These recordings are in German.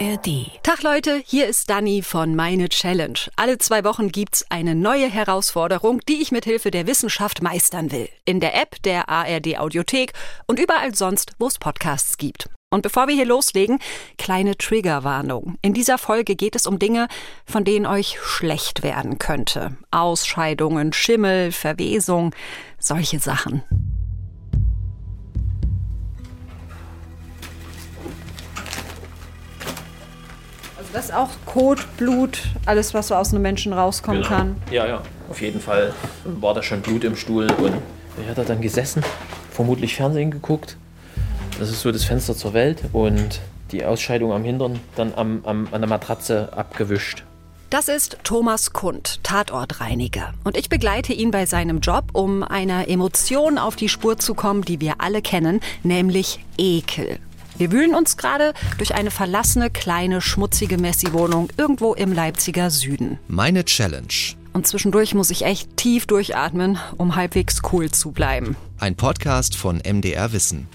ARD. Tag Leute, hier ist Dani von Meine Challenge. Alle zwei Wochen gibt's eine neue Herausforderung, die ich mit Hilfe der Wissenschaft meistern will. In der App der ARD Audiothek und überall sonst, wo es Podcasts gibt. Und bevor wir hier loslegen, kleine Triggerwarnung. In dieser Folge geht es um Dinge, von denen euch schlecht werden könnte. Ausscheidungen, Schimmel, Verwesung, solche Sachen. Das ist auch Kot, Blut, alles, was so aus einem Menschen rauskommen Genau. kann. Ja, ja, auf jeden Fall war da schon Blut im Stuhl und er hat da dann gesessen, vermutlich Fernsehen geguckt. Das ist so das Fenster zur Welt und die Ausscheidung am Hintern dann am, am, an der Matratze abgewischt. Das ist Thomas Kund, Tatortreiniger. Und ich begleite ihn bei seinem Job, um einer Emotion auf die Spur zu kommen, die wir alle kennen, nämlich Ekel. Wir wühlen uns gerade durch eine verlassene, kleine, schmutzige Messi-Wohnung irgendwo im Leipziger Süden. Meine Challenge. Und zwischendurch muss ich echt tief durchatmen, um halbwegs cool zu bleiben. Ein Podcast von MDR Wissen.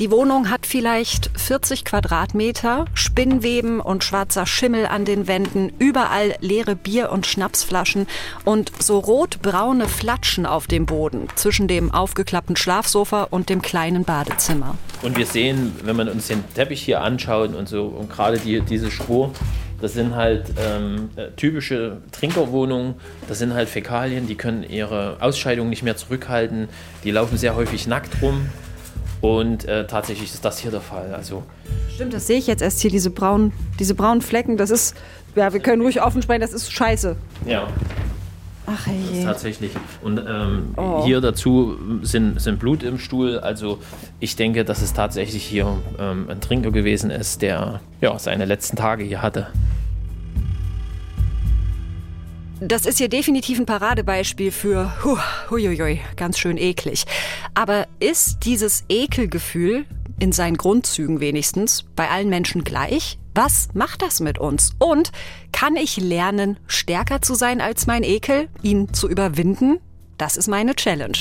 Die Wohnung hat vielleicht 40 Quadratmeter, Spinnweben und schwarzer Schimmel an den Wänden, überall leere Bier- und Schnapsflaschen und so rot-braune Flatschen auf dem Boden zwischen dem aufgeklappten Schlafsofa und dem kleinen Badezimmer. Und wir sehen, wenn man uns den Teppich hier anschaut und so, und gerade die, diese Spur, das sind halt ähm, äh, typische Trinkerwohnungen, das sind halt Fäkalien, die können ihre Ausscheidung nicht mehr zurückhalten, die laufen sehr häufig nackt rum. Und äh, tatsächlich ist das hier der Fall. Also Stimmt, das sehe ich jetzt erst hier, diese braunen, diese braunen Flecken. Das ist, ja, wir können ruhig offen sprechen, das ist scheiße. ja, Ach das ist tatsächlich. Und ähm, Oh. hier dazu sind, sind Blut im Stuhl. Also ich denke, dass es tatsächlich hier ähm, ein Trinker gewesen ist, der ja, seine letzten Tage hier hatte. Das ist hier definitiv ein Paradebeispiel für huh, huiuiui, ganz schön eklig. Aber ist dieses Ekelgefühl in seinen Grundzügen wenigstens bei allen Menschen gleich? Was macht das mit uns? Und kann ich lernen, stärker zu sein als mein Ekel, ihn zu überwinden? Das ist meine Challenge.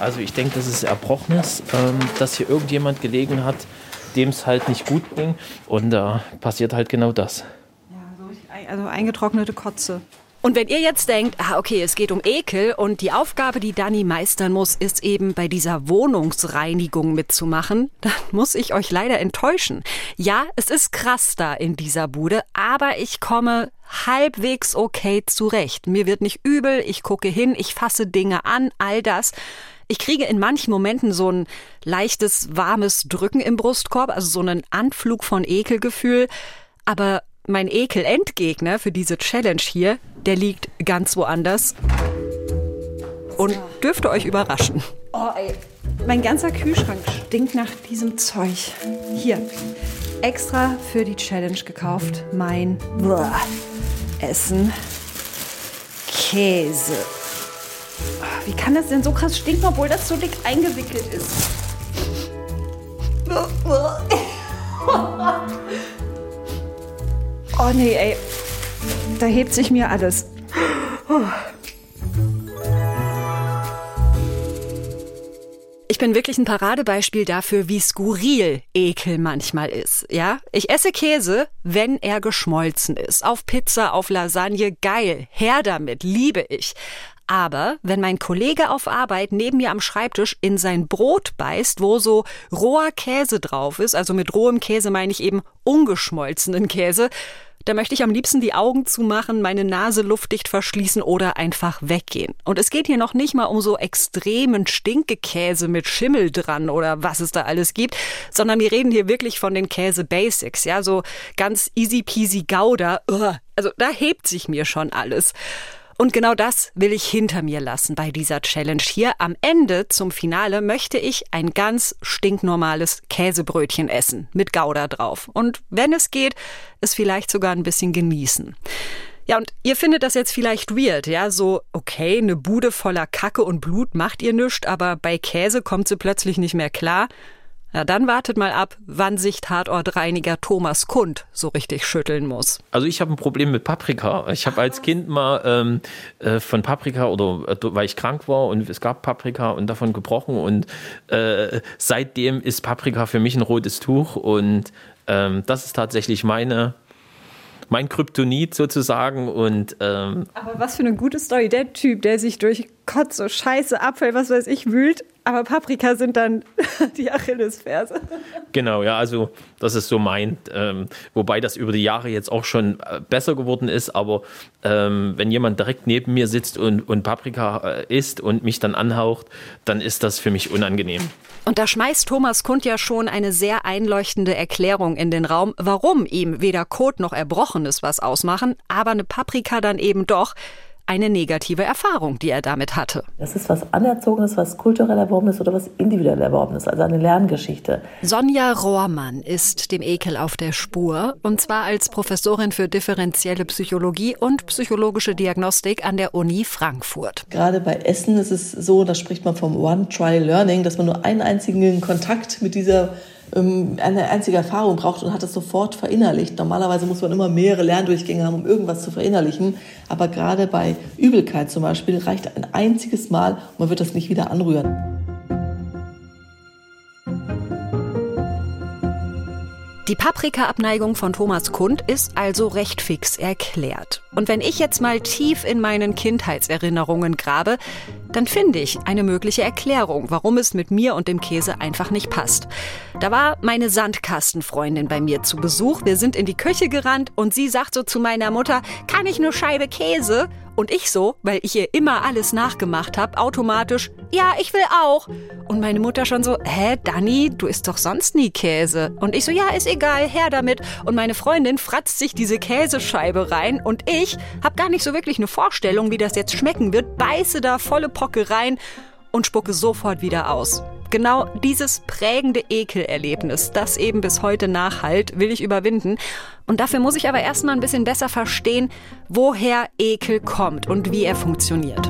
Also ich denke, das ist Erbrochenes, ähm, dass hier irgendjemand gelegen hat, dem es halt nicht gut ging. Und da passiert halt genau das. Also eingetrocknete Kotze. Und wenn ihr jetzt denkt, ah, okay, es geht um Ekel und die Aufgabe, die Dani meistern muss, ist eben bei dieser Wohnungsreinigung mitzumachen, dann muss ich euch leider enttäuschen. Ja, es ist krass da in dieser Bude, aber ich komme halbwegs okay zurecht. Mir wird nicht übel, ich gucke hin, ich fasse Dinge an, all das. Ich kriege in manchen Momenten so ein leichtes, warmes Drücken im Brustkorb, also so einen Anflug von Ekelgefühl. Aber mein Ekel-Endgegner für diese Challenge hier, der liegt ganz woanders und dürfte euch überraschen. Oh, ey. Mein ganzer Kühlschrank stinkt nach diesem Zeug. Hier, extra für die Challenge gekauft. Mein Essen. Käse. Wie kann das denn so krass stinken, obwohl das so dick eingewickelt ist? Oh nee, ey. Da hebt sich mir alles. Ich bin wirklich ein Paradebeispiel dafür, wie skurril Ekel manchmal ist. Ja, ich esse Käse, wenn er geschmolzen ist. Auf Pizza, auf Lasagne, geil. Her damit, liebe ich. Aber wenn mein Kollege auf Arbeit neben mir am Schreibtisch in sein Brot beißt, wo so roher Käse drauf ist, also mit rohem Käse meine ich eben ungeschmolzenen Käse, da möchte ich am liebsten die Augen zumachen, meine Nase luftdicht verschließen oder einfach weggehen. Und es geht hier noch nicht mal um so extremen Stinkekäse mit Schimmel dran oder was es da alles gibt, sondern wir reden hier wirklich von den Käse-Basics, ja, so ganz easy peasy Gouda. Also da hebt sich mir schon alles. Und genau das will ich hinter mir lassen bei dieser Challenge hier. Am Ende zum Finale möchte ich ein ganz stinknormales Käsebrötchen essen mit Gouda drauf. Und wenn es geht, es vielleicht sogar ein bisschen genießen. Ja, und ihr findet das jetzt vielleicht weird, ja, so, okay, eine Bude voller Kacke und Blut macht ihr nischt, aber bei Käse kommt sie plötzlich nicht mehr klar. Ja, dann wartet mal ab, wann sich Tatortreiniger Thomas Kund so richtig schütteln muss. Also ich habe ein Problem mit Paprika. Ich habe als Kind mal ähm, äh, von Paprika oder äh, weil ich krank war und es gab Paprika und davon gebrochen und äh, seitdem ist Paprika für mich ein rotes Tuch und ähm, das ist tatsächlich meine mein Kryptonit sozusagen. Und, ähm, aber was für eine gute Story. Der Typ, der sich durch Kotze, Scheiße, Abfall, was weiß ich, wühlt, aber Paprika sind dann die Achillesferse. Genau, ja, also das ist so mein, ähm, wobei das über die Jahre jetzt auch schon äh, besser geworden ist, aber ähm, wenn jemand direkt neben mir sitzt und, und Paprika äh, isst und mich dann anhaucht, dann ist das für mich unangenehm. Und da schmeißt Thomas Kund ja schon eine sehr einleuchtende Erklärung in den Raum, warum ihm weder Kot noch Erbrochenes was ausmachen, aber eine Paprika dann eben doch eine negative Erfahrung, die er damit hatte. Das ist was Anerzogenes, was kulturell Erworbenes oder was individuell Erworbenes, also eine Lerngeschichte. Sonja Rohrmann ist dem Ekel auf der Spur und zwar als Professorin für differenzielle Psychologie und psychologische Diagnostik an der Uni Frankfurt. Gerade bei Essen ist es so, da spricht man vom One-Try-Learning, dass man nur einen einzigen Kontakt mit dieser eine einzige Erfahrung braucht und hat es sofort verinnerlicht. Normalerweise muss man immer mehrere Lerndurchgänge haben, um irgendwas zu verinnerlichen. Aber gerade bei Übelkeit zum Beispiel reicht ein einziges Mal und man wird das nicht wieder anrühren. Die Paprika-Abneigung von Thomas Kund ist also recht fix erklärt. Und wenn ich jetzt mal tief in meinen Kindheitserinnerungen grabe, dann finde ich eine mögliche Erklärung, warum es mit mir und dem Käse einfach nicht passt. Da war meine Sandkastenfreundin bei mir zu Besuch. Wir sind in die Küche gerannt und sie sagt so zu meiner Mutter, kann ich eine Scheibe Käse? Und ich so, weil ich ihr immer alles nachgemacht habe, automatisch, ja, ich will auch. Und meine Mutter schon so, hä, Dani, du isst doch sonst nie Käse. Und ich so, ja, ist egal, her damit. Und meine Freundin fratzt sich diese Käsescheibe rein und ich habe gar nicht so wirklich eine Vorstellung, wie das jetzt schmecken wird, beiße da volle Pocke rein und spucke sofort wieder aus. Genau dieses prägende Ekelerlebnis, das eben bis heute nachhalt, will ich überwinden. Und dafür muss ich aber erstmal ein bisschen besser verstehen, woher Ekel kommt und wie er funktioniert.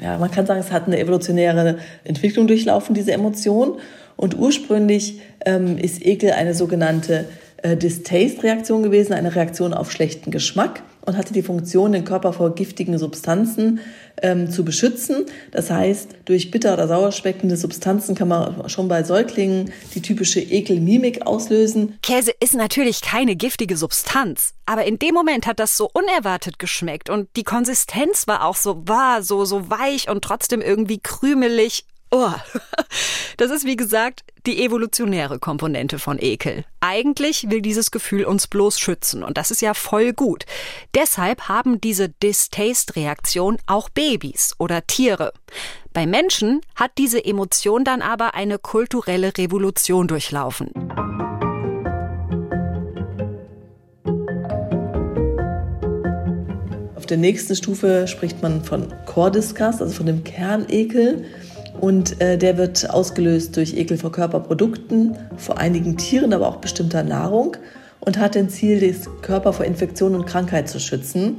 Ja, man kann sagen, es hat eine evolutionäre Entwicklung durchlaufen, diese Emotion. Und ursprünglich ähm, ist Ekel eine sogenannte äh, Distaste-Reaktion gewesen, eine Reaktion auf schlechten Geschmack und hatte die Funktion, den Körper vor giftigen Substanzen ähm, zu beschützen. Das heißt, durch bitter oder sauer schmeckende Substanzen kann man schon bei Säuglingen die typische Ekelmimik auslösen. Käse ist natürlich keine giftige Substanz, aber in dem Moment hat das so unerwartet geschmeckt und die Konsistenz war auch so war so so weich und trotzdem irgendwie krümelig Oh, das ist wie gesagt die evolutionäre Komponente von Ekel. Eigentlich will dieses Gefühl uns bloß schützen und das ist ja voll gut. Deshalb haben diese Distaste-Reaktion auch Babys oder Tiere. Bei Menschen hat diese Emotion dann aber eine kulturelle Revolution durchlaufen. Auf der nächsten Stufe spricht man von Cordiscast, also von dem Kernekel. Und äh, der wird ausgelöst durch Ekel vor Körperprodukten, vor einigen Tieren, aber auch bestimmter Nahrung und hat den Ziel, den Körper vor Infektion und Krankheit zu schützen.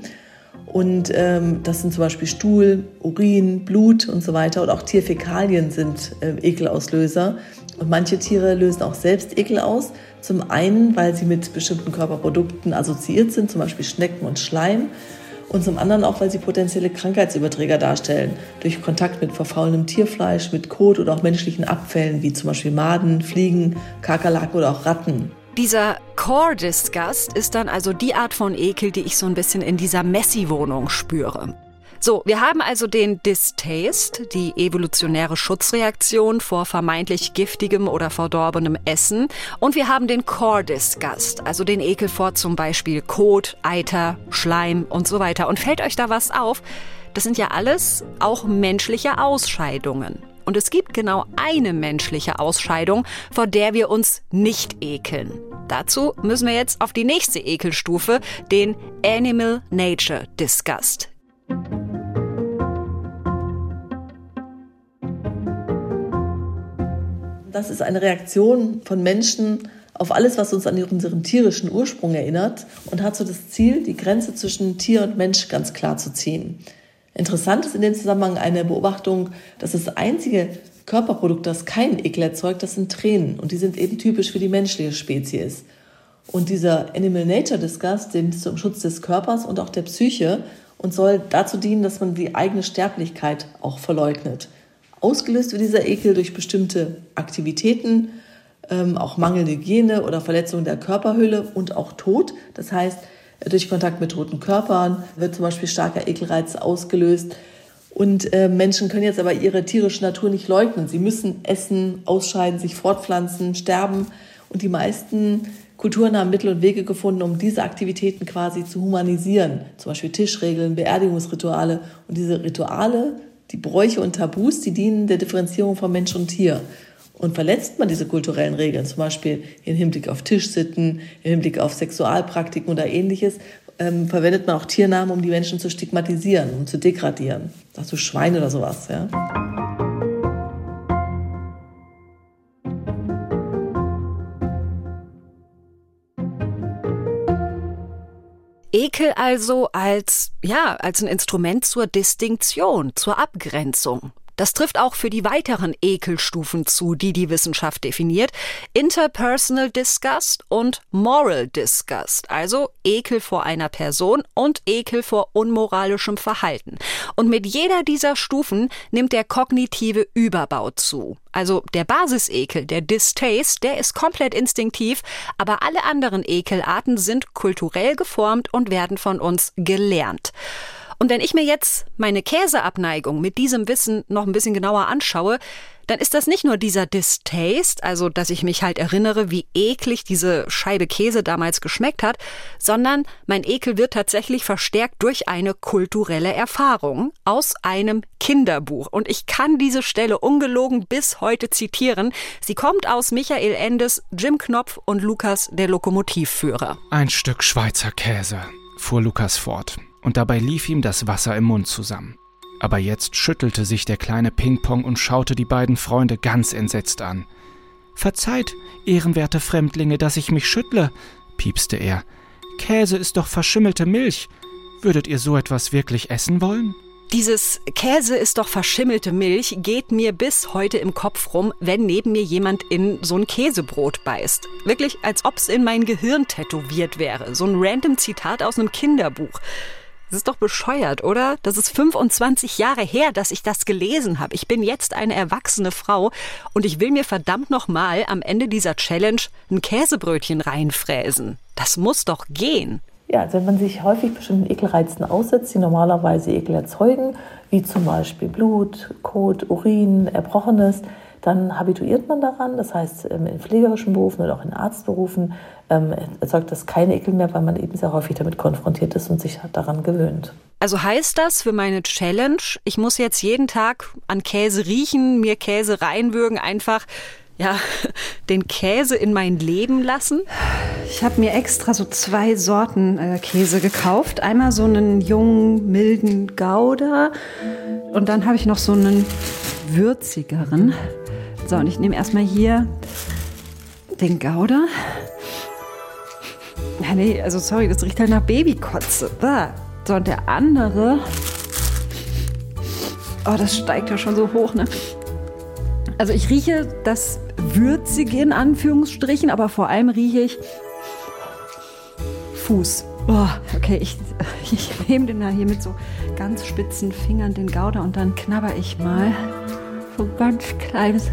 Und ähm, das sind zum Beispiel Stuhl, Urin, Blut und so weiter. Und auch Tierfäkalien sind äh, Ekelauslöser. Und manche Tiere lösen auch selbst Ekel aus. Zum einen, weil sie mit bestimmten Körperprodukten assoziiert sind, zum Beispiel Schnecken und Schleim und zum anderen auch, weil sie potenzielle Krankheitsüberträger darstellen, durch Kontakt mit verfaulenem Tierfleisch, mit Kot oder auch menschlichen Abfällen, wie zum Beispiel Maden, Fliegen, Kakerlaken oder auch Ratten. Dieser Core Disgust ist dann also die Art von Ekel, die ich so ein bisschen in dieser Messi-Wohnung spüre. So, wir haben also den Distaste, die evolutionäre Schutzreaktion vor vermeintlich giftigem oder verdorbenem Essen. Und wir haben den Core Disgust, also den Ekel vor zum Beispiel Kot, Eiter, Schleim und so weiter. Und fällt euch da was auf? Das sind ja alles auch menschliche Ausscheidungen. Und es gibt genau eine menschliche Ausscheidung, vor der wir uns nicht ekeln. Dazu müssen wir jetzt auf die nächste Ekelstufe, den Animal Nature Disgust. Das ist eine Reaktion von Menschen auf alles, was uns an unseren tierischen Ursprung erinnert und hat so das Ziel, die Grenze zwischen Tier und Mensch ganz klar zu ziehen. Interessant ist in dem Zusammenhang eine Beobachtung, dass das einzige Körperprodukt, das keinen Ekel erzeugt, das sind Tränen. Und die sind eben typisch für die menschliche Spezies. Und dieser Animal Nature Disgust, dem zum Schutz des Körpers und auch der Psyche und soll dazu dienen, dass man die eigene Sterblichkeit auch verleugnet. Ausgelöst wird dieser Ekel durch bestimmte Aktivitäten, ähm, auch mangelnde Hygiene oder Verletzung der Körperhülle und auch Tod. Das heißt, durch Kontakt mit toten Körpern wird zum Beispiel starker Ekelreiz ausgelöst. Und äh, Menschen können jetzt aber ihre tierische Natur nicht leugnen. Sie müssen essen, ausscheiden, sich fortpflanzen, sterben. Und die meisten Kulturen haben Mittel und Wege gefunden, um diese Aktivitäten quasi zu humanisieren. Zum Beispiel Tischregeln, Beerdigungsrituale. Und diese Rituale, die Bräuche und Tabus, die dienen der Differenzierung von Mensch und Tier. Und verletzt man diese kulturellen Regeln, zum Beispiel im Hinblick auf Tischsitten, im Hinblick auf Sexualpraktiken oder ähnliches, ähm, verwendet man auch Tiernamen, um die Menschen zu stigmatisieren, um zu degradieren. Sagst du Schwein oder sowas, ja? Ekel also als, ja, als ein Instrument zur Distinktion, zur Abgrenzung. Das trifft auch für die weiteren Ekelstufen zu, die die Wissenschaft definiert. Interpersonal Disgust und Moral Disgust, also Ekel vor einer Person und Ekel vor unmoralischem Verhalten. Und mit jeder dieser Stufen nimmt der kognitive Überbau zu. Also der Basisekel, der Distaste, der ist komplett instinktiv, aber alle anderen Ekelarten sind kulturell geformt und werden von uns gelernt. Und wenn ich mir jetzt meine Käseabneigung mit diesem Wissen noch ein bisschen genauer anschaue, dann ist das nicht nur dieser Distaste, also dass ich mich halt erinnere, wie eklig diese Scheibe Käse damals geschmeckt hat, sondern mein Ekel wird tatsächlich verstärkt durch eine kulturelle Erfahrung aus einem Kinderbuch. Und ich kann diese Stelle ungelogen bis heute zitieren. Sie kommt aus Michael Endes, Jim Knopf und Lukas der Lokomotivführer. Ein Stück Schweizer Käse, fuhr Lukas fort und dabei lief ihm das Wasser im Mund zusammen. Aber jetzt schüttelte sich der kleine Ping-Pong und schaute die beiden Freunde ganz entsetzt an. Verzeiht, ehrenwerte Fremdlinge, dass ich mich schüttle, piepste er. Käse ist doch verschimmelte Milch. Würdet ihr so etwas wirklich essen wollen? Dieses Käse ist doch verschimmelte Milch geht mir bis heute im Kopf rum, wenn neben mir jemand in so ein Käsebrot beißt. Wirklich, als ob es in mein Gehirn tätowiert wäre. So ein random Zitat aus einem Kinderbuch. Das ist doch bescheuert, oder? Das ist 25 Jahre her, dass ich das gelesen habe. Ich bin jetzt eine erwachsene Frau und ich will mir verdammt nochmal am Ende dieser Challenge ein Käsebrötchen reinfräsen. Das muss doch gehen. Ja, also wenn man sich häufig bestimmten Ekelreizen aussetzt, die normalerweise Ekel erzeugen, wie zum Beispiel Blut, Kot, Urin, Erbrochenes, dann habituiert man daran. Das heißt, ähm, in pflegerischen Berufen oder auch in Arztberufen ähm, erzeugt das keine Ekel mehr, weil man eben sehr häufig damit konfrontiert ist und sich daran gewöhnt. Also heißt das für meine Challenge, ich muss jetzt jeden Tag an Käse riechen, mir Käse reinwürgen, einfach ja, den Käse in mein Leben lassen? Ich habe mir extra so zwei Sorten äh, Käse gekauft. Einmal so einen jungen, milden Gouda und dann habe ich noch so einen würzigeren. So, und ich nehme erstmal hier den Gouda. Ja, nee, also sorry, das riecht halt nach Babykotze. So, und der andere. Oh, das steigt ja schon so hoch, ne? Also ich rieche das Würzige in Anführungsstrichen, aber vor allem rieche ich Fuß. Oh, okay, ich, ich nehme den da hier mit so ganz spitzen Fingern den Gouda und dann knabber ich mal so ein ganz kleines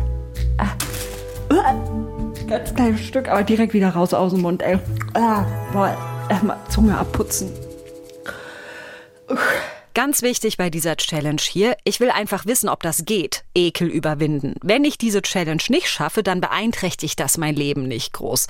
Ganz kleines Stück, aber direkt wieder raus aus dem Mund, ey. Ah, boah, erstmal Zunge abputzen. Ganz wichtig bei dieser Challenge hier, ich will einfach wissen, ob das geht, Ekel überwinden. Wenn ich diese Challenge nicht schaffe, dann beeinträchtigt das mein Leben nicht groß.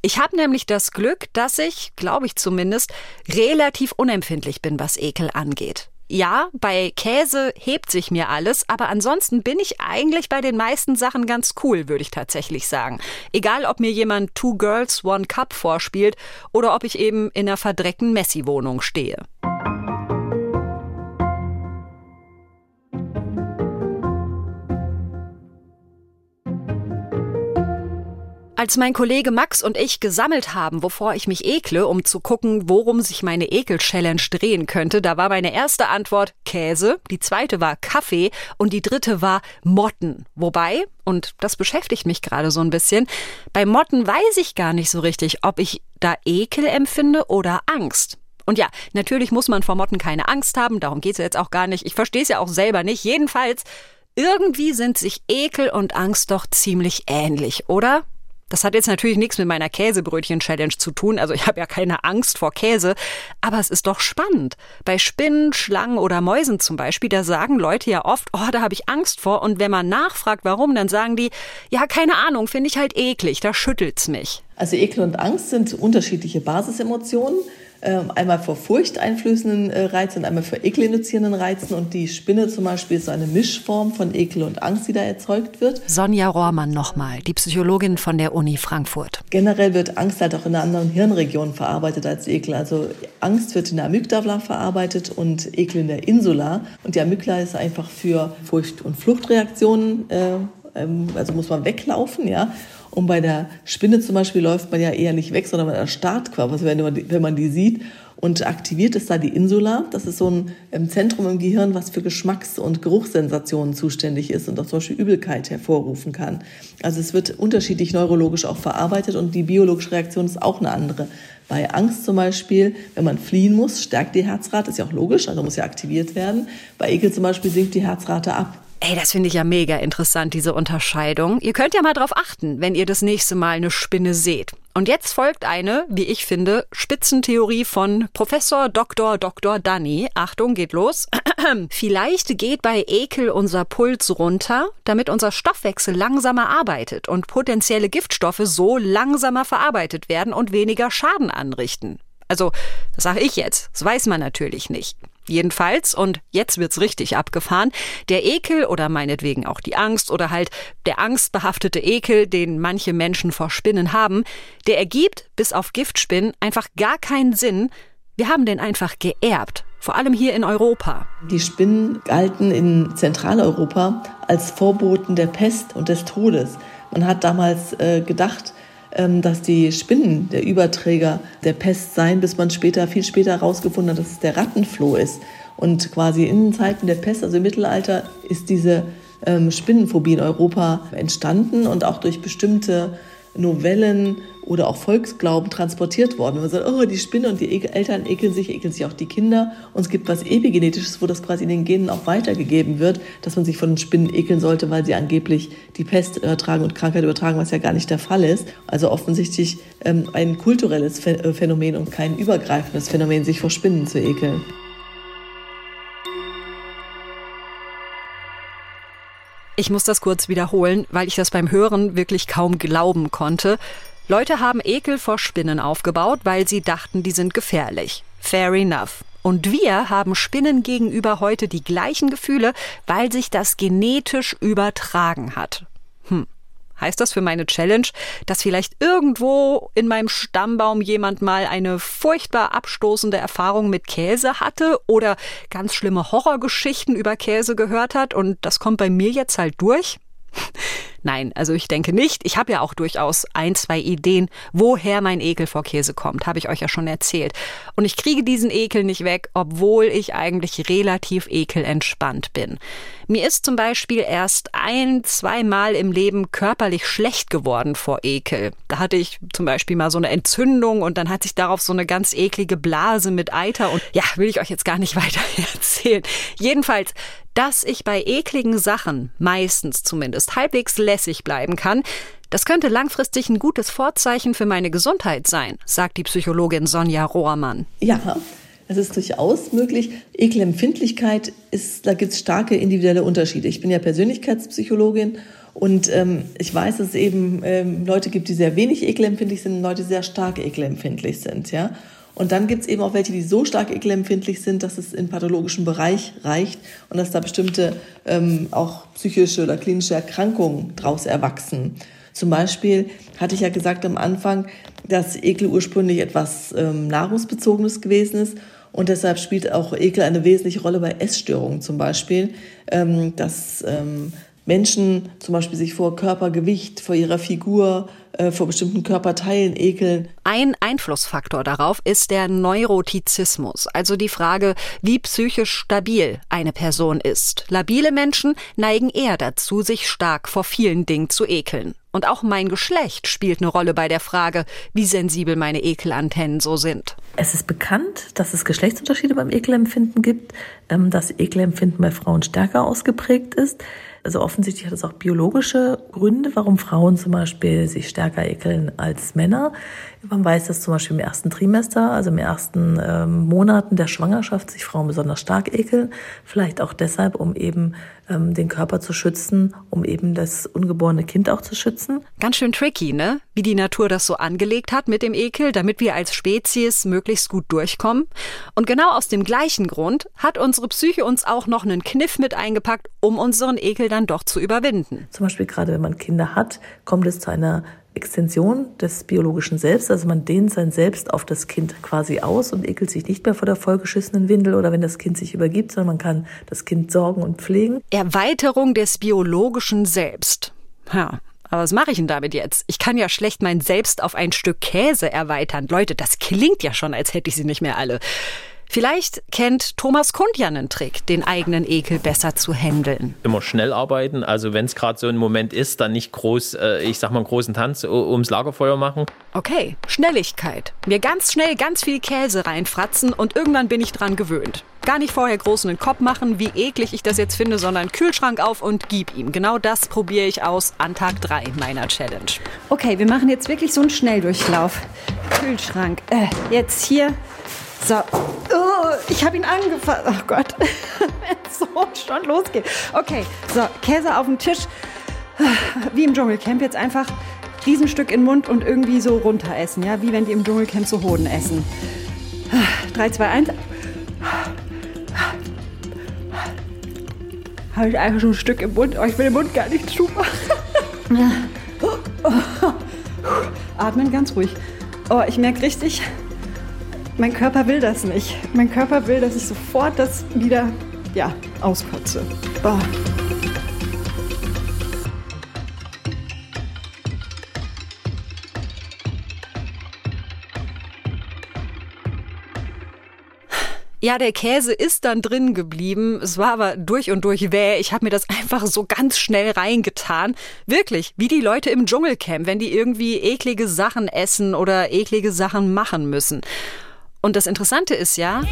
Ich habe nämlich das Glück, dass ich, glaube ich zumindest, relativ unempfindlich bin, was Ekel angeht ja, bei Käse hebt sich mir alles, aber ansonsten bin ich eigentlich bei den meisten Sachen ganz cool, würde ich tatsächlich sagen. Egal, ob mir jemand Two Girls, One Cup vorspielt oder ob ich eben in einer verdreckten Messi-Wohnung stehe. Als mein Kollege Max und ich gesammelt haben, wovor ich mich ekle, um zu gucken, worum sich meine Ekel-Challenge drehen könnte, da war meine erste Antwort Käse, die zweite war Kaffee und die dritte war Motten. Wobei, und das beschäftigt mich gerade so ein bisschen, bei Motten weiß ich gar nicht so richtig, ob ich da Ekel empfinde oder Angst. Und ja, natürlich muss man vor Motten keine Angst haben, darum geht's ja jetzt auch gar nicht. Ich verstehe es ja auch selber nicht. Jedenfalls, irgendwie sind sich Ekel und Angst doch ziemlich ähnlich, oder? Das hat jetzt natürlich nichts mit meiner Käsebrötchen-Challenge zu tun, also ich habe ja keine Angst vor Käse, aber es ist doch spannend. Bei Spinnen, Schlangen oder Mäusen zum Beispiel, da sagen Leute ja oft, oh, da habe ich Angst vor. Und wenn man nachfragt, warum, dann sagen die, ja, keine Ahnung, finde ich halt eklig, da schüttelt's mich. Also Ekel und Angst sind unterschiedliche Basisemotionen. Ähm, einmal vor furchteinflößenden äh, Reizen und einmal für ekelinduzierenden Reizen. Und die Spinne zum Beispiel ist so eine Mischform von Ekel und Angst, die da erzeugt wird. Sonja Rohrmann nochmal, die Psychologin von der Uni Frankfurt. Generell wird Angst halt auch in einer anderen Hirnregion verarbeitet als Ekel. Also Angst wird in der Amygdala verarbeitet und Ekel in der Insula. Und die Amygdala ist einfach für Furcht- und Fluchtreaktionen, äh, ähm, also muss man weglaufen, ja. Und bei der Spinne zum Beispiel läuft man ja eher nicht weg, sondern man erstarrt quasi, wenn man, die, wenn man die sieht. Und aktiviert ist da die Insula. Das ist so ein ähm, Zentrum im Gehirn, was für Geschmacks- und Geruchssensationen zuständig ist und auch zum Beispiel Übelkeit hervorrufen kann. Also es wird unterschiedlich neurologisch auch verarbeitet und die biologische Reaktion ist auch eine andere. Bei Angst zum Beispiel, wenn man fliehen muss, stärkt die Herzrate, ist ja auch logisch, also muss ja aktiviert werden. Bei Ekel zum Beispiel sinkt die Herzrate ab. Ey, das finde ich ja mega interessant, diese Unterscheidung. Ihr könnt ja mal drauf achten, wenn ihr das nächste Mal eine Spinne seht. Und jetzt folgt eine, wie ich finde, Spitzentheorie von Professor Dr. Dr. Danny. Achtung, geht los. Vielleicht geht bei Ekel unser Puls runter, damit unser Stoffwechsel langsamer arbeitet und potenzielle Giftstoffe so langsamer verarbeitet werden und weniger Schaden anrichten. Also, das sage ich jetzt, das weiß man natürlich nicht. Jedenfalls, und jetzt wird's richtig abgefahren, der Ekel oder meinetwegen auch die Angst oder halt der angstbehaftete Ekel, den manche Menschen vor Spinnen haben, der ergibt bis auf Giftspinnen einfach gar keinen Sinn. Wir haben den einfach geerbt, vor allem hier in Europa. Die Spinnen galten in Zentraleuropa als Vorboten der Pest und des Todes. Man hat damals äh, gedacht, dass die Spinnen der Überträger der Pest seien, bis man später, viel später herausgefunden hat, dass es der Rattenfloh ist. Und quasi in Zeiten der Pest, also im Mittelalter, ist diese ähm, Spinnenphobie in Europa entstanden und auch durch bestimmte Novellen oder auch Volksglauben transportiert worden. Man sagt, oh, die Spinne und die Eltern ekeln sich, ekeln sich auch die Kinder. Und es gibt was Epigenetisches, wo das quasi in den Genen auch weitergegeben wird, dass man sich von den Spinnen ekeln sollte, weil sie angeblich die Pest übertragen und Krankheit übertragen, was ja gar nicht der Fall ist. Also offensichtlich ähm, ein kulturelles äh, Phänomen und kein übergreifendes Phänomen, sich vor Spinnen zu ekeln. Ich muss das kurz wiederholen, weil ich das beim Hören wirklich kaum glauben konnte. Leute haben Ekel vor Spinnen aufgebaut, weil sie dachten, die sind gefährlich. Fair enough. Und wir haben Spinnen gegenüber heute die gleichen Gefühle, weil sich das genetisch übertragen hat. Hm. Heißt das für meine Challenge, dass vielleicht irgendwo in meinem Stammbaum jemand mal eine furchtbar abstoßende Erfahrung mit Käse hatte oder ganz schlimme Horrorgeschichten über Käse gehört hat und das kommt bei mir jetzt halt durch? Nein, also ich denke nicht. Ich habe ja auch durchaus ein, zwei Ideen, woher mein Ekel vor Käse kommt, habe ich euch ja schon erzählt. Und ich kriege diesen Ekel nicht weg, obwohl ich eigentlich relativ ekelentspannt bin. Mir ist zum Beispiel erst ein, zweimal im Leben körperlich schlecht geworden vor Ekel. Da hatte ich zum Beispiel mal so eine Entzündung und dann hat sich darauf so eine ganz eklige Blase mit Eiter und ja, will ich euch jetzt gar nicht weiter erzählen. Jedenfalls, dass ich bei ekligen Sachen, meistens zumindest, halbwegs lässig bleiben kann, das könnte langfristig ein gutes Vorzeichen für meine Gesundheit sein, sagt die Psychologin Sonja Rohrmann. Ja, es ist durchaus möglich. Ekelempfindlichkeit ist, da gibt es starke individuelle Unterschiede. Ich bin ja Persönlichkeitspsychologin und ähm, ich weiß, dass es eben ähm, Leute gibt, die sehr wenig ekelempfindlich sind und Leute, die sehr stark ekelempfindlich sind. Ja? Und dann gibt es eben auch welche, die so stark ekelempfindlich sind, dass es in pathologischen Bereich reicht und dass da bestimmte ähm, auch psychische oder klinische Erkrankungen daraus erwachsen. Zum Beispiel hatte ich ja gesagt am Anfang, dass Ekel ursprünglich etwas ähm, Nahrungsbezogenes gewesen ist. Und deshalb spielt auch Ekel eine wesentliche Rolle bei Essstörungen zum Beispiel, ähm, dass ähm, Menschen zum Beispiel sich vor Körpergewicht, vor ihrer Figur, vor bestimmten Körperteilen ekeln. Ein Einflussfaktor darauf ist der Neurotizismus, also die Frage, wie psychisch stabil eine Person ist. Labile Menschen neigen eher dazu, sich stark vor vielen Dingen zu ekeln. Und auch mein Geschlecht spielt eine Rolle bei der Frage, wie sensibel meine Ekelantennen so sind. Es ist bekannt, dass es Geschlechtsunterschiede beim Ekelempfinden gibt, ähm, dass Ekelempfinden bei Frauen stärker ausgeprägt ist. Also offensichtlich hat es auch biologische Gründe, warum Frauen zum Beispiel sich stärker ekeln als Männer. Man weiß, dass zum Beispiel im ersten Trimester, also im ersten ähm, Monaten der Schwangerschaft, sich Frauen besonders stark ekeln. Vielleicht auch deshalb, um eben ähm, den Körper zu schützen, um eben das ungeborene Kind auch zu schützen. Ganz schön tricky, ne? Wie die Natur das so angelegt hat mit dem Ekel, damit wir als Spezies möglichst gut durchkommen. Und genau aus dem gleichen Grund hat unsere Psyche uns auch noch einen Kniff mit eingepackt, um unseren Ekel dann doch zu überwinden. Zum Beispiel gerade wenn man Kinder hat, kommt es zu einer Extension des biologischen Selbst. Also man dehnt sein Selbst auf das Kind quasi aus und ekelt sich nicht mehr vor der vollgeschissenen Windel oder wenn das Kind sich übergibt, sondern man kann das Kind sorgen und pflegen. Erweiterung des biologischen Selbst. Ja, aber was mache ich denn damit jetzt? Ich kann ja schlecht mein Selbst auf ein Stück Käse erweitern. Leute, das klingt ja schon, als hätte ich sie nicht mehr alle. Vielleicht kennt Thomas Kund ja einen Trick, den eigenen Ekel besser zu handeln. Immer schnell arbeiten, also wenn es gerade so ein Moment ist, dann nicht groß, äh, ich sag mal, einen großen Tanz ums Lagerfeuer machen. Okay, Schnelligkeit. Mir ganz schnell ganz viel Käse reinfratzen und irgendwann bin ich dran gewöhnt. Gar nicht vorher groß einen Kopf machen, wie eklig ich das jetzt finde, sondern Kühlschrank auf und gib ihm. Genau das probiere ich aus an Tag 3 meiner Challenge. Okay, wir machen jetzt wirklich so einen Schnelldurchlauf. Kühlschrank. Äh, jetzt hier so, oh, ich habe ihn angefasst. Oh Gott, wenn es so schon losgeht. Okay, so, Käse auf dem Tisch. Wie im Dschungelcamp jetzt einfach Riesenstück in den Mund und irgendwie so runter essen. Ja, wie wenn die im Dschungelcamp so Hoden essen. 3, 2, 1. Habe ich einfach schon ein Stück im Mund. Oh, ich will den Mund gar nicht zumachen. Atmen ganz ruhig. Oh, ich merke richtig, mein Körper will das nicht. Mein Körper will, dass ich sofort das wieder ja, auskotze. Oh. Ja, der Käse ist dann drin geblieben. Es war aber durch und durch wäh. Ich habe mir das einfach so ganz schnell reingetan. Wirklich, wie die Leute im Dschungelcamp, wenn die irgendwie eklige Sachen essen oder eklige Sachen machen müssen. Und das Interessante ist ja.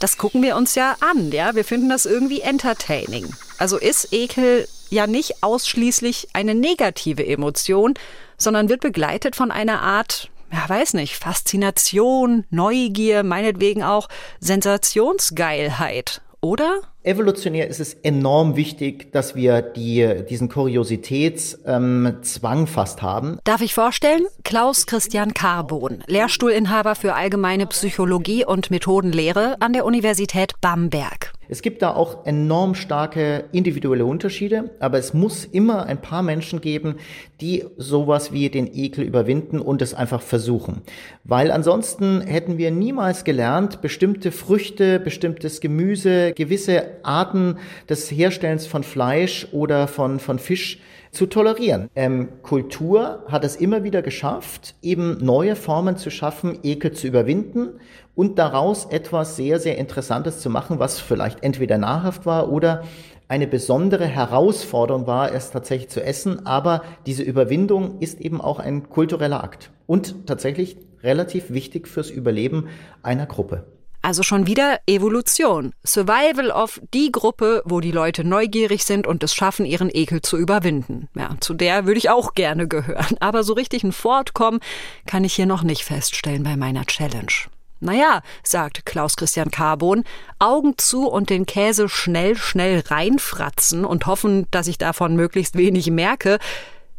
Das gucken wir uns ja an, ja. Wir finden das irgendwie entertaining. Also ist Ekel ja nicht ausschließlich eine negative Emotion, sondern wird begleitet von einer Art, ja, weiß nicht, Faszination, Neugier, meinetwegen auch Sensationsgeilheit, oder? Evolutionär ist es enorm wichtig, dass wir die, diesen Kuriositätszwang ähm, fast haben. Darf ich vorstellen? Klaus Christian Carbon, Lehrstuhlinhaber für allgemeine Psychologie und Methodenlehre an der Universität Bamberg. Es gibt da auch enorm starke individuelle Unterschiede, aber es muss immer ein paar Menschen geben, die sowas wie den Ekel überwinden und es einfach versuchen. Weil ansonsten hätten wir niemals gelernt, bestimmte Früchte, bestimmtes Gemüse, gewisse Arten des Herstellens von Fleisch oder von, von Fisch zu tolerieren. Ähm, Kultur hat es immer wieder geschafft, eben neue Formen zu schaffen, Ekel zu überwinden und daraus etwas sehr, sehr Interessantes zu machen, was vielleicht entweder nahrhaft war oder eine besondere Herausforderung war, es tatsächlich zu essen. Aber diese Überwindung ist eben auch ein kultureller Akt und tatsächlich relativ wichtig fürs Überleben einer Gruppe. Also schon wieder Evolution. Survival of die Gruppe, wo die Leute neugierig sind und es schaffen, ihren Ekel zu überwinden. Ja, zu der würde ich auch gerne gehören. Aber so richtig ein Fortkommen kann ich hier noch nicht feststellen bei meiner Challenge. Naja, sagt Klaus Christian Carbon, Augen zu und den Käse schnell, schnell reinfratzen und hoffen, dass ich davon möglichst wenig merke.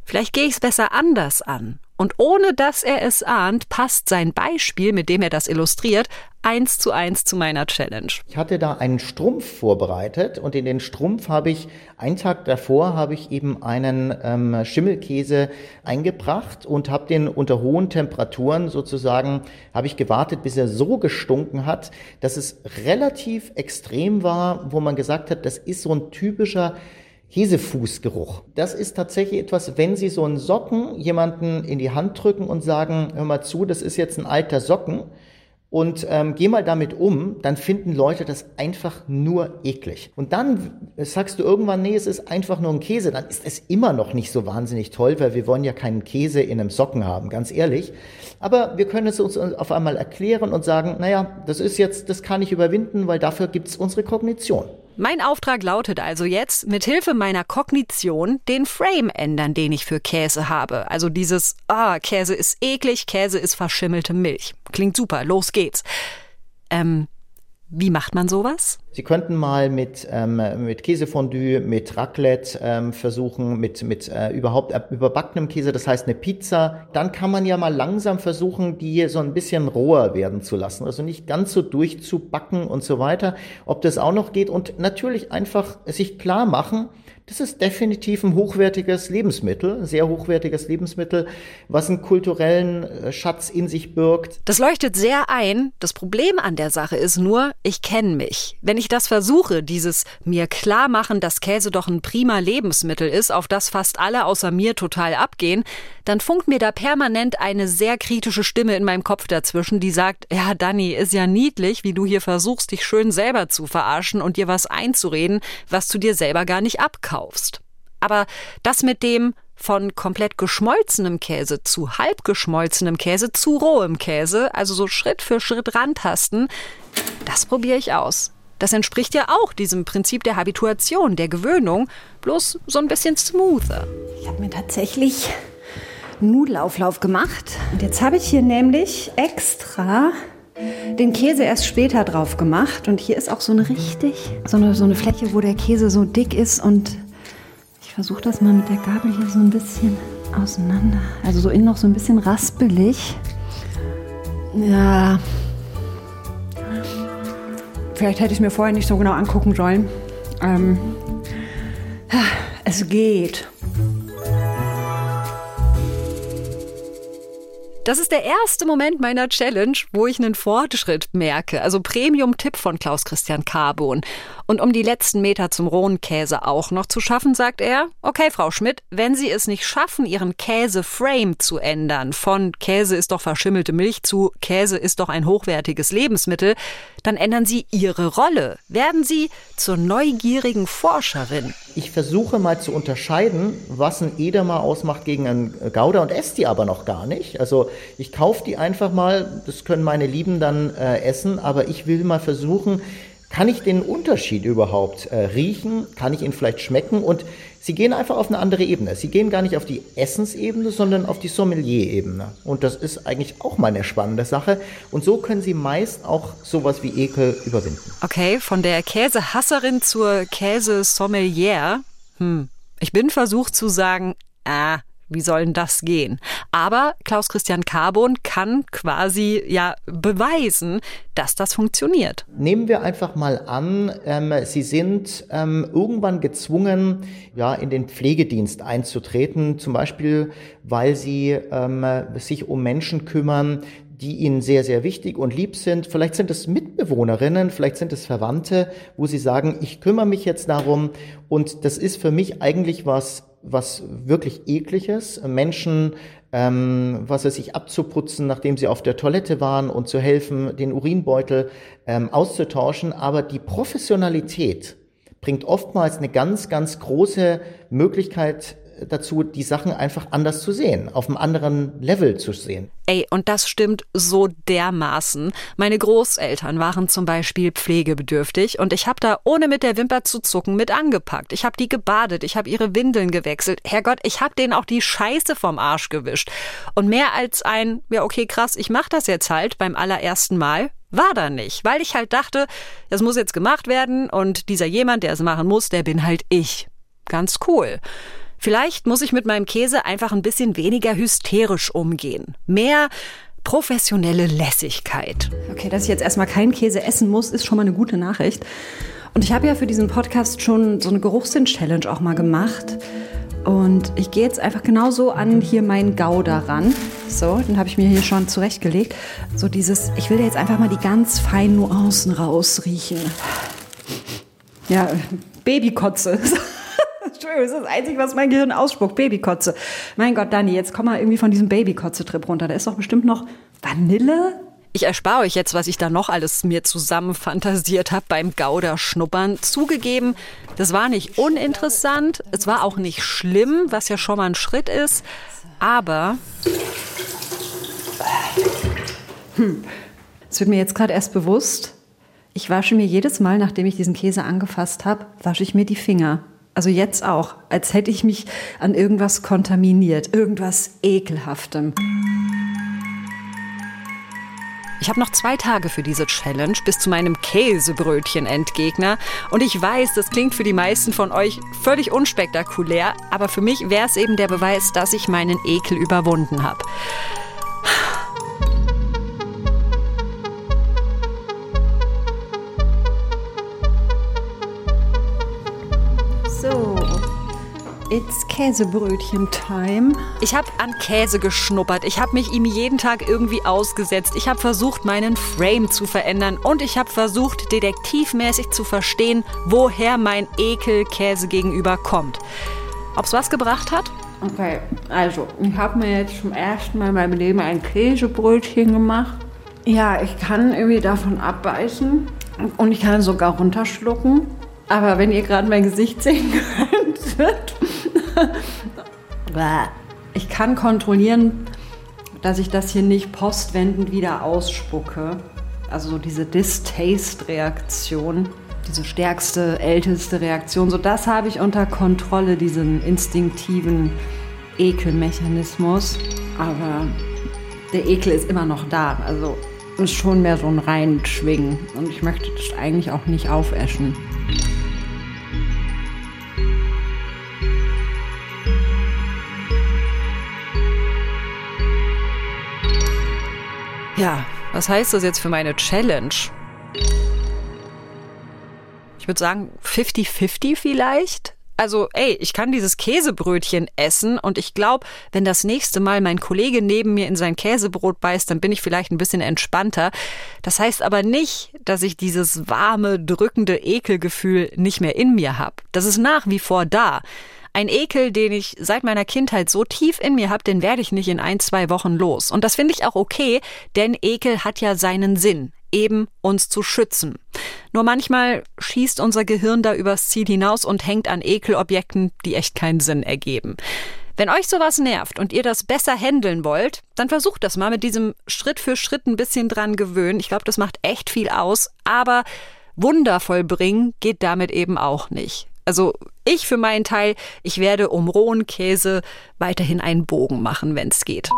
Vielleicht gehe ich es besser anders an Und ohne dass er es ahnt, passt sein Beispiel, mit dem er das illustriert, eins zu eins zu meiner Challenge. Ich hatte da einen Strumpf vorbereitet und in den Strumpf habe ich, einen Tag davor habe ich eben einen ähm, Schimmelkäse eingebracht und habe den unter hohen Temperaturen sozusagen, habe ich gewartet, bis er so gestunken hat, dass es relativ extrem war, wo man gesagt hat, das ist so ein typischer Käsefußgeruch. Das ist tatsächlich etwas, wenn Sie so einen Socken jemanden in die Hand drücken und sagen, hör mal zu, das ist jetzt ein alter Socken, und ähm, geh mal damit um, dann finden Leute das einfach nur eklig. Und dann sagst du irgendwann, nee, es ist einfach nur ein Käse, dann ist es immer noch nicht so wahnsinnig toll, weil wir wollen ja keinen Käse in einem Socken haben, ganz ehrlich. Aber wir können es uns auf einmal erklären und sagen, naja, das ist jetzt, das kann ich überwinden, weil dafür gibt's unsere Kognition. Mein Auftrag lautet also jetzt, mit Hilfe meiner Kognition den Frame ändern, den ich für Käse habe. Also dieses, ah, Käse ist eklig, Käse ist verschimmelte Milch. Klingt super, los geht's. Ähm, wie macht man sowas? Sie könnten mal mit, ähm, mit Käsefondue, mit Raclette ähm, versuchen, mit, mit äh, überhaupt äh, überbackenem Käse, das heißt eine Pizza. Dann kann man ja mal langsam versuchen, die so ein bisschen roher werden zu lassen. Also nicht ganz so durchzubacken und so weiter. Ob das auch noch geht und natürlich einfach sich klar machen, das ist definitiv ein hochwertiges Lebensmittel, ein sehr hochwertiges Lebensmittel, was einen kulturellen äh, Schatz in sich birgt. Das leuchtet sehr ein. Das Problem an der Sache ist nur, ich kenne mich. Wenn ich das versuche, dieses mir klar machen, dass Käse doch ein prima Lebensmittel ist, auf das fast alle außer mir total abgehen, dann funkt mir da permanent eine sehr kritische Stimme in meinem Kopf dazwischen, die sagt, ja, Dani, ist ja niedlich, wie du hier versuchst, dich schön selber zu verarschen und dir was einzureden, was du dir selber gar nicht abkaufst. Aber das mit dem von komplett geschmolzenem Käse zu halb geschmolzenem Käse zu rohem Käse, also so Schritt für Schritt rantasten, das probiere ich aus. Das entspricht ja auch diesem Prinzip der Habituation, der Gewöhnung, bloß so ein bisschen smoother. Ich habe mir tatsächlich Nudelauflauf gemacht. Und jetzt habe ich hier nämlich extra den Käse erst später drauf gemacht. Und hier ist auch so eine richtig, so eine, so eine Fläche, wo der Käse so dick ist. Und versuche das mal mit der Gabel hier so ein bisschen auseinander. Also so innen noch so ein bisschen raspelig. Ja. Vielleicht hätte ich mir vorher nicht so genau angucken sollen. Ähm, es geht. Das ist der erste Moment meiner Challenge, wo ich einen Fortschritt merke. Also Premium-Tipp von Klaus-Christian Carbon. Und um die letzten Meter zum rohen Käse auch noch zu schaffen, sagt er, okay, Frau Schmidt, wenn Sie es nicht schaffen, Ihren Käse-Frame zu ändern, von Käse ist doch verschimmelte Milch zu Käse ist doch ein hochwertiges Lebensmittel, dann ändern Sie Ihre Rolle. Werden Sie zur neugierigen Forscherin. Ich versuche mal zu unterscheiden, was ein Edamer ausmacht gegen einen Gouda und esse die aber noch gar nicht. Also ich kaufe die einfach mal, das können meine Lieben dann äh, essen, aber ich will mal versuchen, kann ich den Unterschied überhaupt äh, riechen? Kann ich ihn vielleicht schmecken? Und sie gehen einfach auf eine andere Ebene. Sie gehen gar nicht auf die Essensebene, sondern auf die Sommelier-Ebene. Und das ist eigentlich auch mal eine spannende Sache. Und so können sie meist auch sowas wie Ekel überwinden. Okay, von der Käsehasserin zur Käsesommelier. Hm. Ich bin versucht zu sagen, ah, wie soll denn das gehen? Aber Klaus Christian Carbon kann quasi ja beweisen, dass das funktioniert. Nehmen wir einfach mal an, ähm, Sie sind ähm, irgendwann gezwungen, ja, in den Pflegedienst einzutreten, zum Beispiel, weil Sie ähm, sich um Menschen kümmern, die ihnen sehr, sehr wichtig und lieb sind. Vielleicht sind es Mitbewohnerinnen, vielleicht sind es Verwandte, wo sie sagen, ich kümmere mich jetzt darum und das ist für mich eigentlich was was wirklich ekliges, Menschen, ähm, was es sich abzuputzen, nachdem sie auf der Toilette waren und zu helfen, den Urinbeutel ähm, auszutauschen. Aber die Professionalität bringt oftmals eine ganz, ganz große Möglichkeit dazu, die Sachen einfach anders zu sehen, auf einem anderen Level zu sehen. Ey, und das stimmt so dermaßen. Meine Großeltern waren zum Beispiel pflegebedürftig und ich habe da ohne mit der Wimper zu zucken mit angepackt. Ich habe die gebadet, ich habe ihre Windeln gewechselt. Herrgott, ich habe denen auch die Scheiße vom Arsch gewischt. Und mehr als ein, ja okay, krass, ich mach das jetzt halt beim allerersten Mal, war da nicht, weil ich halt dachte, das muss jetzt gemacht werden und dieser jemand, der es machen muss, der bin halt ich. Ganz cool. Vielleicht muss ich mit meinem Käse einfach ein bisschen weniger hysterisch umgehen. Mehr professionelle Lässigkeit. Okay, dass ich jetzt erstmal keinen Käse essen muss, ist schon mal eine gute Nachricht. Und ich habe ja für diesen Podcast schon so eine Geruchssinn-Challenge auch mal gemacht. Und ich gehe jetzt einfach genauso an hier meinen Gouda ran. So, den habe ich mir hier schon zurechtgelegt. So dieses, ich will jetzt einfach mal die ganz feinen Nuancen rausriechen. Ja, Babykotze. Das ist das Einzige, was mein Gehirn ausspuckt. Babykotze. Mein Gott, Dani, jetzt komm mal irgendwie von diesem Babykotze-Trip runter. Da ist doch bestimmt noch Vanille, ich erspare euch jetzt, was ich da noch alles mir zusammen fantasiert habe beim Gouda-Schnuppern. Zugegeben, das war nicht uninteressant, es war auch nicht schlimm, was ja schon mal ein Schritt ist, aber... Hm. Es wird mir jetzt gerade erst bewusst, ich wasche mir jedes Mal, nachdem ich diesen Käse angefasst habe, wasche ich mir die Finger. Also jetzt auch, als hätte ich mich an irgendwas kontaminiert, irgendwas Ekelhaftem. Ich habe noch zwei Tage für diese Challenge bis zu meinem Käsebrötchen-Endgegner. Und ich weiß, das klingt für die meisten von euch völlig unspektakulär, aber für mich wäre es eben der Beweis, dass ich meinen Ekel überwunden habe. It's Käsebrötchen-Time. Ich habe an Käse geschnuppert. Ich habe mich ihm jeden Tag irgendwie ausgesetzt. Ich habe versucht, meinen Frame zu verändern. Und ich habe versucht, detektivmäßig zu verstehen, woher mein Ekel Käse gegenüber kommt. Ob's was gebracht hat? Okay, also, ich habe mir jetzt zum ersten Mal in meinem Leben ein Käsebrötchen gemacht. Ja, ich kann irgendwie davon abbeißen. Und ich kann sogar runterschlucken. Aber wenn ihr gerade mein Gesicht sehen könnt, ich kann kontrollieren, dass ich das hier nicht postwendend wieder ausspucke. Also so diese Distaste-Reaktion, diese stärkste, älteste Reaktion. So das habe ich unter Kontrolle, diesen instinktiven Ekelmechanismus. Aber der Ekel ist immer noch da. Also ist schon mehr so ein Reinschwingen. Und ich möchte das eigentlich auch nicht aufeschen. Ja, was heißt das jetzt für meine Challenge? Ich würde sagen 50-50 vielleicht. Also, ey, ich kann dieses Käsebrötchen essen und ich glaube, wenn das nächste Mal mein Kollege neben mir in sein Käsebrot beißt, dann bin ich vielleicht ein bisschen entspannter. Das heißt aber nicht, dass ich dieses warme, drückende Ekelgefühl nicht mehr in mir habe. Das ist nach wie vor da. Ein Ekel, den ich seit meiner Kindheit so tief in mir habe, den werde ich nicht in ein, zwei Wochen los. Und das finde ich auch okay, denn Ekel hat ja seinen Sinn, eben uns zu schützen. Nur manchmal schießt unser Gehirn da übers Ziel hinaus und hängt an Ekelobjekten, die echt keinen Sinn ergeben. Wenn euch sowas nervt und ihr das besser handeln wollt, dann versucht das mal mit diesem Schritt für Schritt ein bisschen dran gewöhnen. Ich glaube, das macht echt viel aus, aber wundervoll bringen geht damit eben auch nicht. Also ich für meinen Teil, ich werde um rohen Käse weiterhin einen Bogen machen, wenn es geht.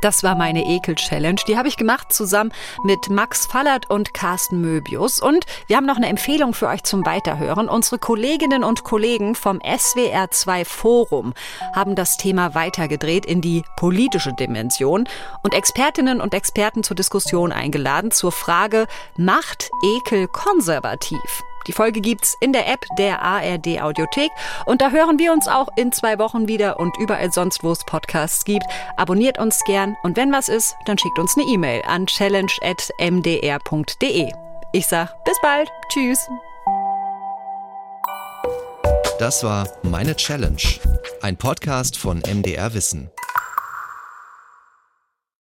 Das war meine Ekel-Challenge. Die habe ich gemacht zusammen mit Max Fallert und Carsten Möbius. Und wir haben noch eine Empfehlung für euch zum Weiterhören. Unsere Kolleginnen und Kollegen vom SWR2 Forum haben das Thema weitergedreht in die politische Dimension und Expertinnen und Experten zur Diskussion eingeladen zur Frage, macht Ekel konservativ? Die Folge gibt's in der App der ARD Audiothek und da hören wir uns auch in zwei Wochen wieder und überall sonst, wo es Podcasts gibt. Abonniert uns gern und wenn was ist, dann schickt uns eine E-Mail an challenge@mdr.de. Ich sag bis bald. Tschüss. Das war Meine Challenge, ein Podcast von MDR Wissen.